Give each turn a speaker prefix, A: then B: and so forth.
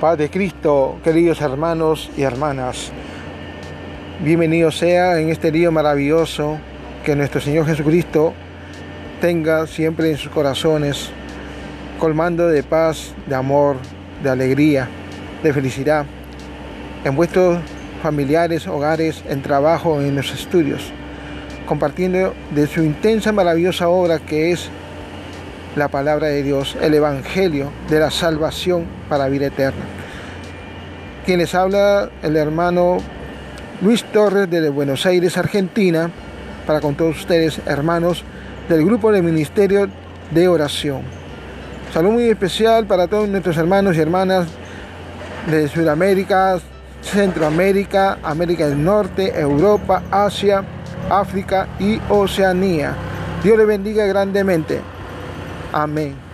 A: Paz de Cristo, queridos hermanos y hermanas. Bienvenido sea en este día maravilloso que nuestro Señor Jesucristo tenga siempre en sus corazones, colmando de paz, de amor, de alegría, de felicidad, en vuestros familiares, hogares, en trabajo, en los estudios, compartiendo de su intensa, maravillosa obra que es la palabra de Dios, el Evangelio de la salvación para vida eterna. Quien les habla, el hermano Luis Torres de Buenos Aires, Argentina, para con todos ustedes, hermanos del grupo de Ministerio de Oración. Salud muy especial para todos nuestros hermanos y hermanas de Sudamérica, Centroamérica, América del Norte, Europa, Asia, África y Oceanía. Dios les bendiga grandemente. Amém.